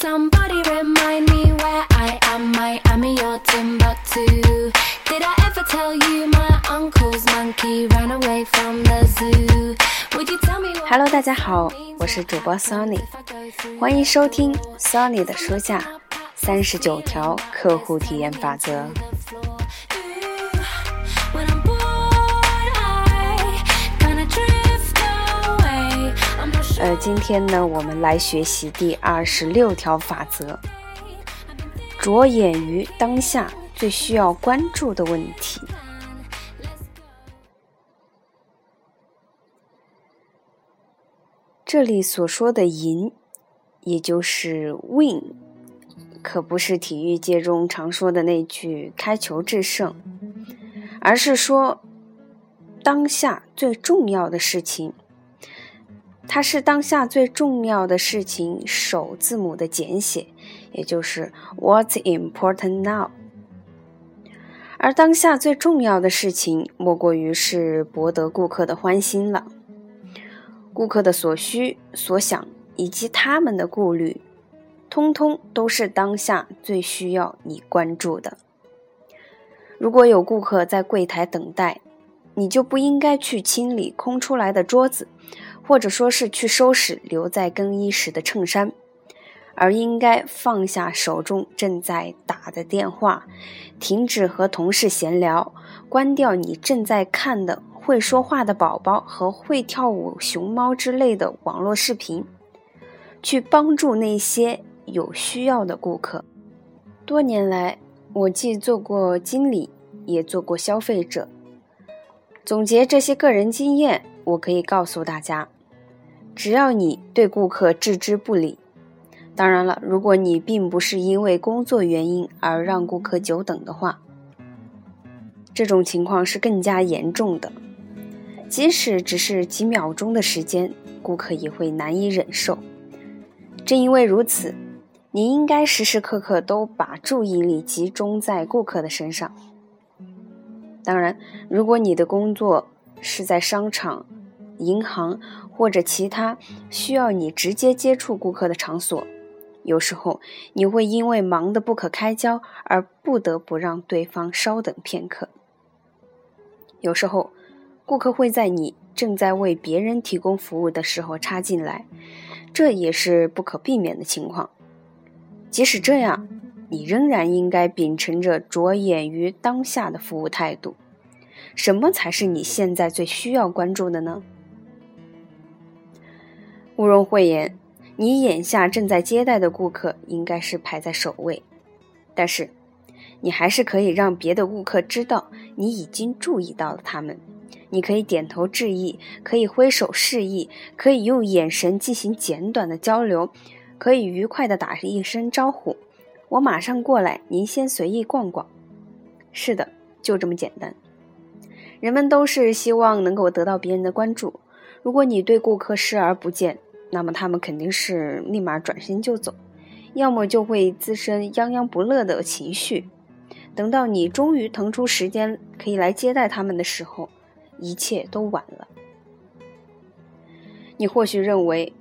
Somebody remind me where I am. Miami or Timbuktu. Did I ever tell you my uncle's monkey ran away from the zoo? Would you tell me? Hello，大家好，我是主播 Sony，欢迎收听 Sony 的书架三十九条客户体验法则。呃，今天呢，我们来学习第二十六条法则，着眼于当下最需要关注的问题。这里所说的“赢”，也就是 “win”，可不是体育界中常说的那句“开球制胜”，而是说当下最重要的事情。它是当下最重要的事情首字母的简写，也就是 What's important now。而当下最重要的事情，莫过于是博得顾客的欢心了。顾客的所需、所想以及他们的顾虑，通通都是当下最需要你关注的。如果有顾客在柜台等待，你就不应该去清理空出来的桌子。或者说是去收拾留在更衣室的衬衫，而应该放下手中正在打的电话，停止和同事闲聊，关掉你正在看的会说话的宝宝和会跳舞熊猫之类的网络视频，去帮助那些有需要的顾客。多年来，我既做过经理，也做过消费者。总结这些个人经验，我可以告诉大家。只要你对顾客置之不理，当然了，如果你并不是因为工作原因而让顾客久等的话，这种情况是更加严重的。即使只是几秒钟的时间，顾客也会难以忍受。正因为如此，你应该时时刻刻都把注意力集中在顾客的身上。当然，如果你的工作是在商场、银行，或者其他需要你直接接触顾客的场所，有时候你会因为忙得不可开交而不得不让对方稍等片刻。有时候，顾客会在你正在为别人提供服务的时候插进来，这也是不可避免的情况。即使这样，你仍然应该秉承着着眼于当下的服务态度。什么才是你现在最需要关注的呢？毋容讳言，你眼下正在接待的顾客应该是排在首位，但是你还是可以让别的顾客知道你已经注意到了他们。你可以点头致意，可以挥手示意，可以用眼神进行简短的交流，可以愉快地打一声招呼：“我马上过来，您先随意逛逛。”是的，就这么简单。人们都是希望能够得到别人的关注。如果你对顾客视而不见，那么他们肯定是立马转身就走，要么就会滋生泱泱不乐的情绪。等到你终于腾出时间可以来接待他们的时候，一切都晚了。你或许认为，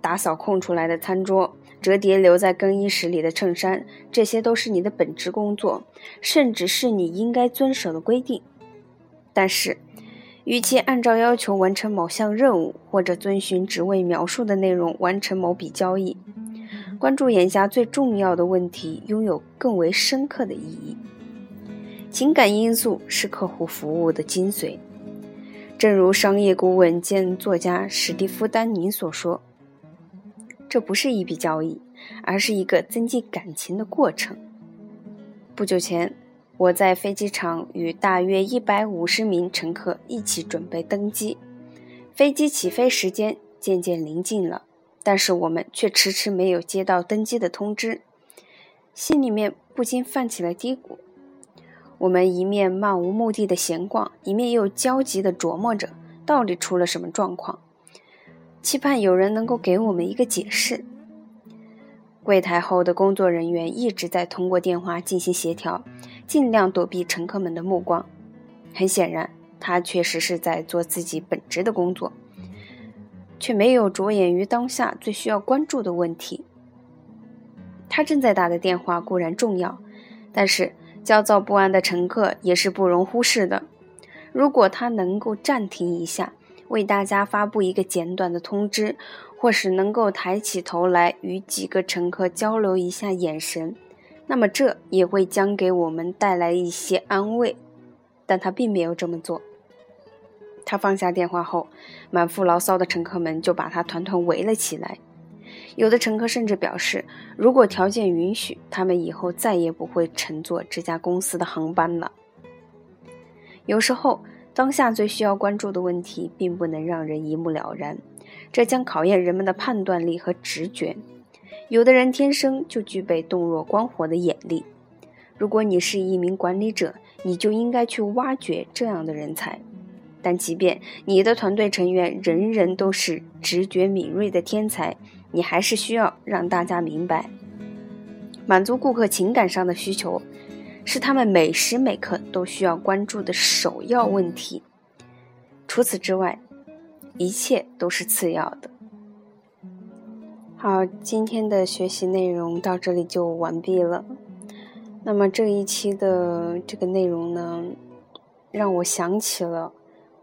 打扫空出来的餐桌、折叠留在更衣室里的衬衫，这些都是你的本职工作，甚至是你应该遵守的规定。但是，与其按照要求完成某项任务，或者遵循职位描述的内容完成某笔交易，关注眼下最重要的问题，拥有更为深刻的意义。情感因素是客户服务的精髓。正如商业顾问兼作家史蒂夫·丹宁所说：“这不是一笔交易，而是一个增进感情的过程。”不久前，我在飞机场与大约一百五十名乘客一起准备登机，飞机起飞时间渐渐临近了，但是我们却迟迟没有接到登机的通知，心里面不禁泛起了嘀咕。我们一面漫无目的的闲逛，一面又焦急地琢磨着到底出了什么状况，期盼有人能够给我们一个解释。柜台后的工作人员一直在通过电话进行协调，尽量躲避乘客们的目光。很显然，他确实是在做自己本职的工作，却没有着眼于当下最需要关注的问题。他正在打的电话固然重要，但是焦躁不安的乘客也是不容忽视的。如果他能够暂停一下，为大家发布一个简短的通知，或是能够抬起头来与几个乘客交流一下眼神，那么这也会将给我们带来一些安慰。但他并没有这么做。他放下电话后，满腹牢骚的乘客们就把他团团围了起来。有的乘客甚至表示，如果条件允许，他们以后再也不会乘坐这家公司的航班了。有时候，当下最需要关注的问题并不能让人一目了然，这将考验人们的判断力和直觉。有的人天生就具备洞若观火的眼力。如果你是一名管理者，你就应该去挖掘这样的人才。但即便你的团队成员人人都是直觉敏锐的天才，你还是需要让大家明白，满足顾客情感上的需求。是他们每时每刻都需要关注的首要问题。除此之外，一切都是次要的。好，今天的学习内容到这里就完毕了。那么这一期的这个内容呢，让我想起了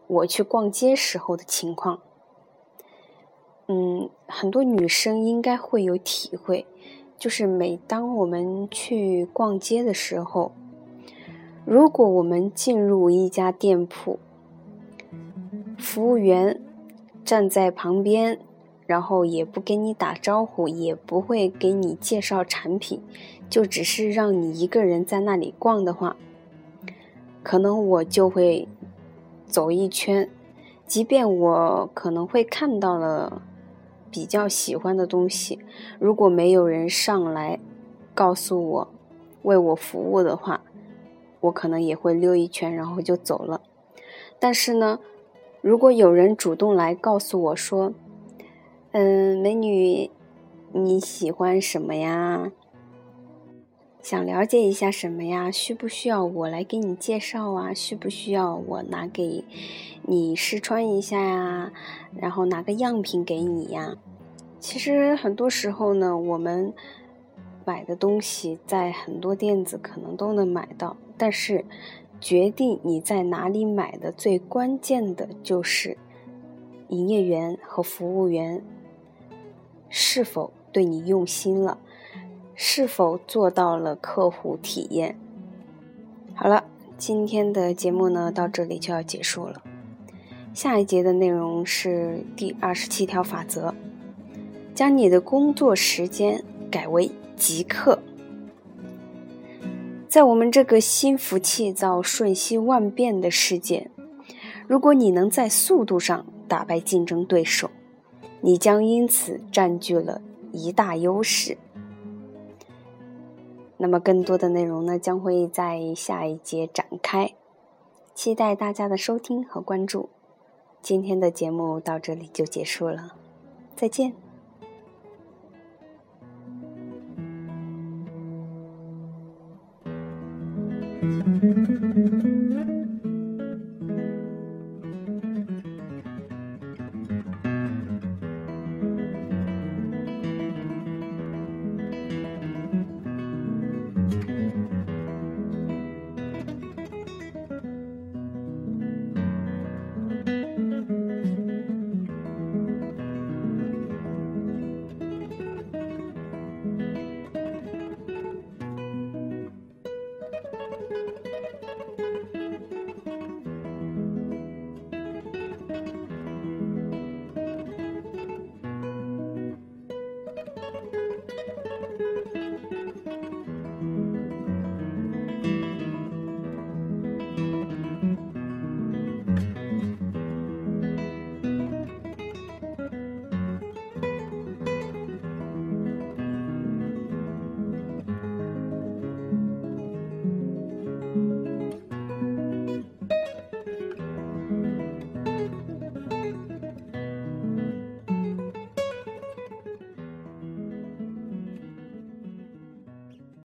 我去逛街时候的情况。嗯，很多女生应该会有体会。就是每当我们去逛街的时候，如果我们进入一家店铺，服务员站在旁边，然后也不跟你打招呼，也不会给你介绍产品，就只是让你一个人在那里逛的话，可能我就会走一圈，即便我可能会看到了。比较喜欢的东西，如果没有人上来告诉我为我服务的话，我可能也会溜一圈，然后就走了。但是呢，如果有人主动来告诉我说：“嗯，美女，你喜欢什么呀？想了解一下什么呀？需不需要我来给你介绍啊？需不需要我拿给你试穿一下呀？”然后拿个样品给你呀。其实很多时候呢，我们买的东西在很多店子可能都能买到，但是决定你在哪里买的最关键的就是营业员和服务员是否对你用心了，是否做到了客户体验。好了，今天的节目呢到这里就要结束了。下一节的内容是第二十七条法则：将你的工作时间改为即刻。在我们这个心浮气躁、瞬息万变的世界，如果你能在速度上打败竞争对手，你将因此占据了一大优势。那么，更多的内容呢，将会在下一节展开，期待大家的收听和关注。今天的节目到这里就结束了，再见。